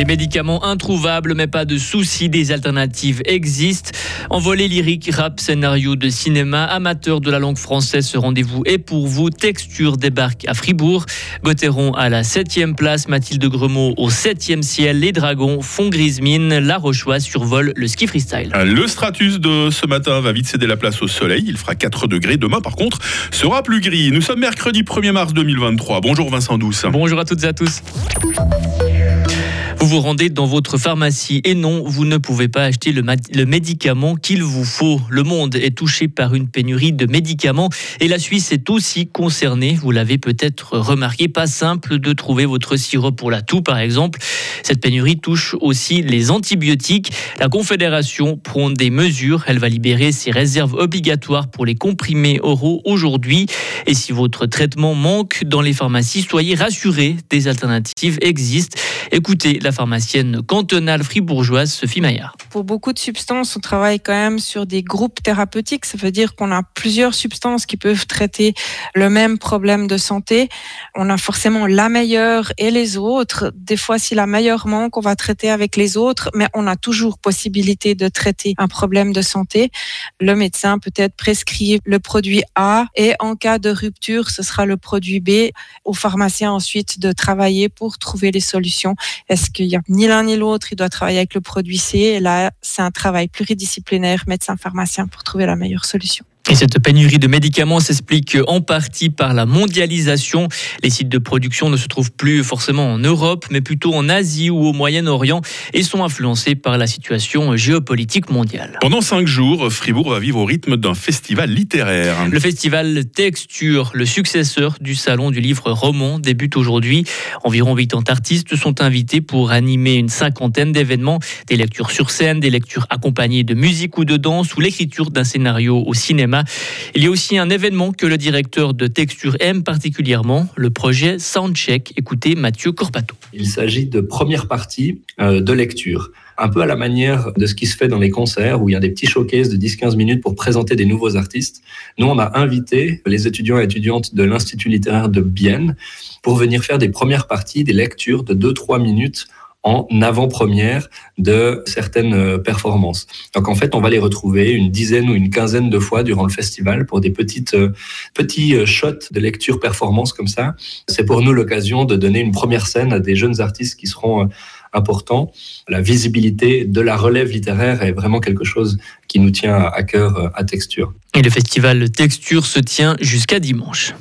Des médicaments introuvables, mais pas de soucis, des alternatives existent. Envolée lyrique, rap, scénario de cinéma, amateur de la langue française, ce rendez-vous est pour vous. Texture débarque à Fribourg. Gauthieron à la 7 place, Mathilde Gremaud au 7 ciel. Les dragons font grise mine. La Rochoise survole le ski freestyle. Le stratus de ce matin va vite céder la place au soleil. Il fera 4 degrés. Demain, par contre, sera plus gris. Nous sommes mercredi 1er mars 2023. Bonjour Vincent Douce. Bonjour à toutes et à tous. Vous vous rendez dans votre pharmacie et non, vous ne pouvez pas acheter le, médicament qu'il vous faut. Le monde est touché par une pénurie de médicaments et la Suisse est aussi concernée. Vous l'avez peut-être remarqué, pas simple de trouver votre sirop pour la toux par exemple. Cette pénurie touche aussi les antibiotiques. La Confédération prend des mesures. Elle va libérer ses réserves obligatoires pour les comprimés oraux aujourd'hui. Et si votre traitement manque dans les pharmacies, soyez rassurés, des alternatives existent. Écoutez la pharmacienne cantonale fribourgeoise Sophie Maillard. Pour beaucoup de substances, on travaille quand même sur des groupes thérapeutiques. Ça veut dire qu'on a plusieurs substances qui peuvent traiter le même problème de santé. On a forcément la meilleure et les autres. Des fois, si la meilleure manque, on va traiter avec les autres, mais on a toujours possibilité de traiter un problème de santé. Le médecin peut-être prescrit le produit A et en cas de rupture, ce sera le produit B. Au pharmacien ensuite de travailler pour trouver les solutions. Est-ce qu'il y a ni l'un ni l'autre? Il doit travailler avec le produit C. Et là, c'est un travail pluridisciplinaire, médecin-pharmacien, pour trouver la meilleure solution. Et cette pénurie de médicaments s'explique en partie par la mondialisation. Les sites de production ne se trouvent plus forcément en Europe, mais plutôt en Asie ou au Moyen-Orient et sont influencés par la situation géopolitique mondiale. Pendant cinq jours, Fribourg va vivre au rythme d'un festival littéraire. Le festival Texture, le successeur du salon du livre roman, débute aujourd'hui. Environ 80 artistes sont invités pour animer une cinquantaine d'événements, des lectures sur scène, des lectures accompagnées de musique ou de danse ou l'écriture d'un scénario au cinéma. Il y a aussi un événement que le directeur de Texture aime particulièrement, le projet Soundcheck. Écoutez Mathieu Corpato. Il s'agit de première partie euh, de lecture un peu à la manière de ce qui se fait dans les concerts où il y a des petits showcases de 10-15 minutes pour présenter des nouveaux artistes. Nous, on a invité les étudiants et étudiantes de l'Institut littéraire de Bienne pour venir faire des premières parties, des lectures de 2-3 minutes en avant-première de certaines euh, performances. Donc en fait, on va les retrouver une dizaine ou une quinzaine de fois durant le festival pour des petites euh, petits euh, shots de lecture performance comme ça. C'est pour nous l'occasion de donner une première scène à des jeunes artistes qui seront importants. La visibilité de la relève littéraire est vraiment quelque chose qui nous tient à cœur à Texture. Et le festival Texture se tient jusqu'à dimanche.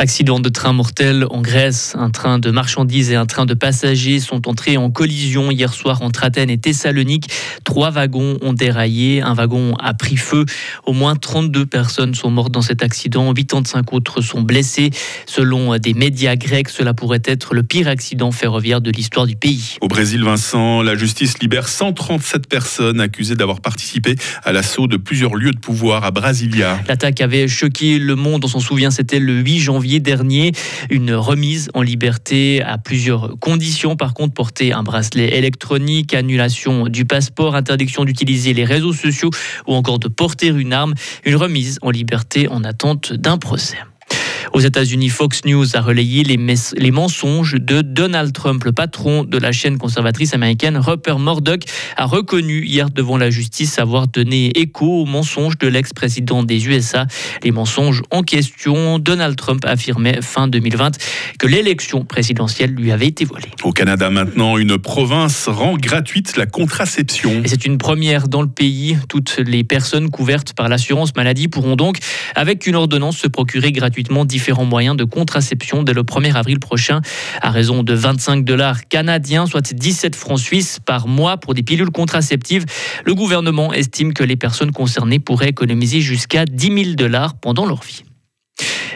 Accident de train mortel en Grèce. Un train de marchandises et un train de passagers sont entrés en collision hier soir entre Athènes et Thessalonique. Trois wagons ont déraillé. Un wagon a pris feu. Au moins 32 personnes sont mortes dans cet accident. 85 autres sont blessés. Selon des médias grecs, cela pourrait être le pire accident ferroviaire de l'histoire du pays. Au Brésil, Vincent, la justice libère 137 personnes accusées d'avoir participé à l'assaut de plusieurs lieux de pouvoir à Brasilia. L'attaque avait choqué le monde. On s'en souvient, c'était le 8 janvier dernier. Une remise en liberté à plusieurs conditions. Par contre, porter un bracelet électronique, annulation du passeport, interdiction d'utiliser les réseaux sociaux ou encore de porter une arme. Une remise en liberté en attente d'un procès. Aux États-Unis, Fox News a relayé les, les, mensonges de Donald Trump. Le patron de la chaîne conservatrice américaine, Rupert Murdoch, a reconnu hier devant la justice avoir donné écho aux mensonges de l'ex-président des USA. Les mensonges en question, Donald Trump affirmait fin 2020 que l'élection présidentielle lui avait été volée. Au Canada maintenant, une province rend gratuite la contraception. Et c'est une première dans le pays. Toutes les personnes couvertes par l'assurance maladie pourront donc, avec une ordonnance, se procurer gratuitement différents moyens de contraception dès le 1er avril prochain, à raison de 25 dollars canadiens, soit 17 francs suisses par mois pour des pilules contraceptives. Le gouvernement estime que les personnes concernées pourraient économiser jusqu'à 10 000 dollars pendant leur vie.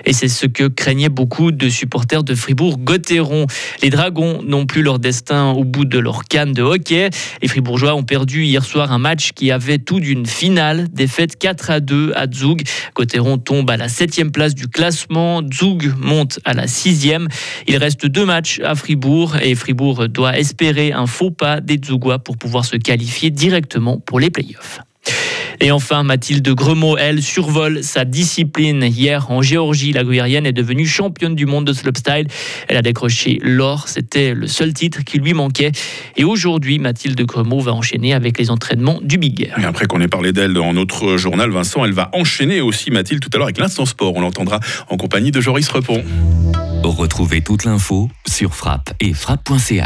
Et c'est ce que craignaient beaucoup de supporters de Fribourg-Gotteron. Les Dragons n'ont plus leur destin au bout de leur canne de hockey. Les Fribourgeois ont perdu hier soir un match qui avait tout d'une finale. Défaite 4 à 2 à Zug. Gotteron tombe à la 7 place du classement. Zug monte à la 6 Il reste deux matchs à Fribourg et Fribourg doit espérer un faux pas des Zugois pour pouvoir se qualifier directement pour les playoffs. Et enfin, Mathilde Gremaud, elle, survole sa discipline. Hier, en Géorgie, la Guyérienne est devenue championne du monde de slopestyle. Elle a décroché l'or. C'était le seul titre qui lui manquait. Et aujourd'hui, Mathilde Gremaud va enchaîner avec les entraînements du Big Air. Et après qu'on ait parlé d'elle dans notre journal, Vincent, elle va enchaîner aussi, Mathilde, tout à l'heure avec l'instant sport. On l'entendra en compagnie de Joris Repon. Retrouvez toute l'info sur frappe et frappe.ch.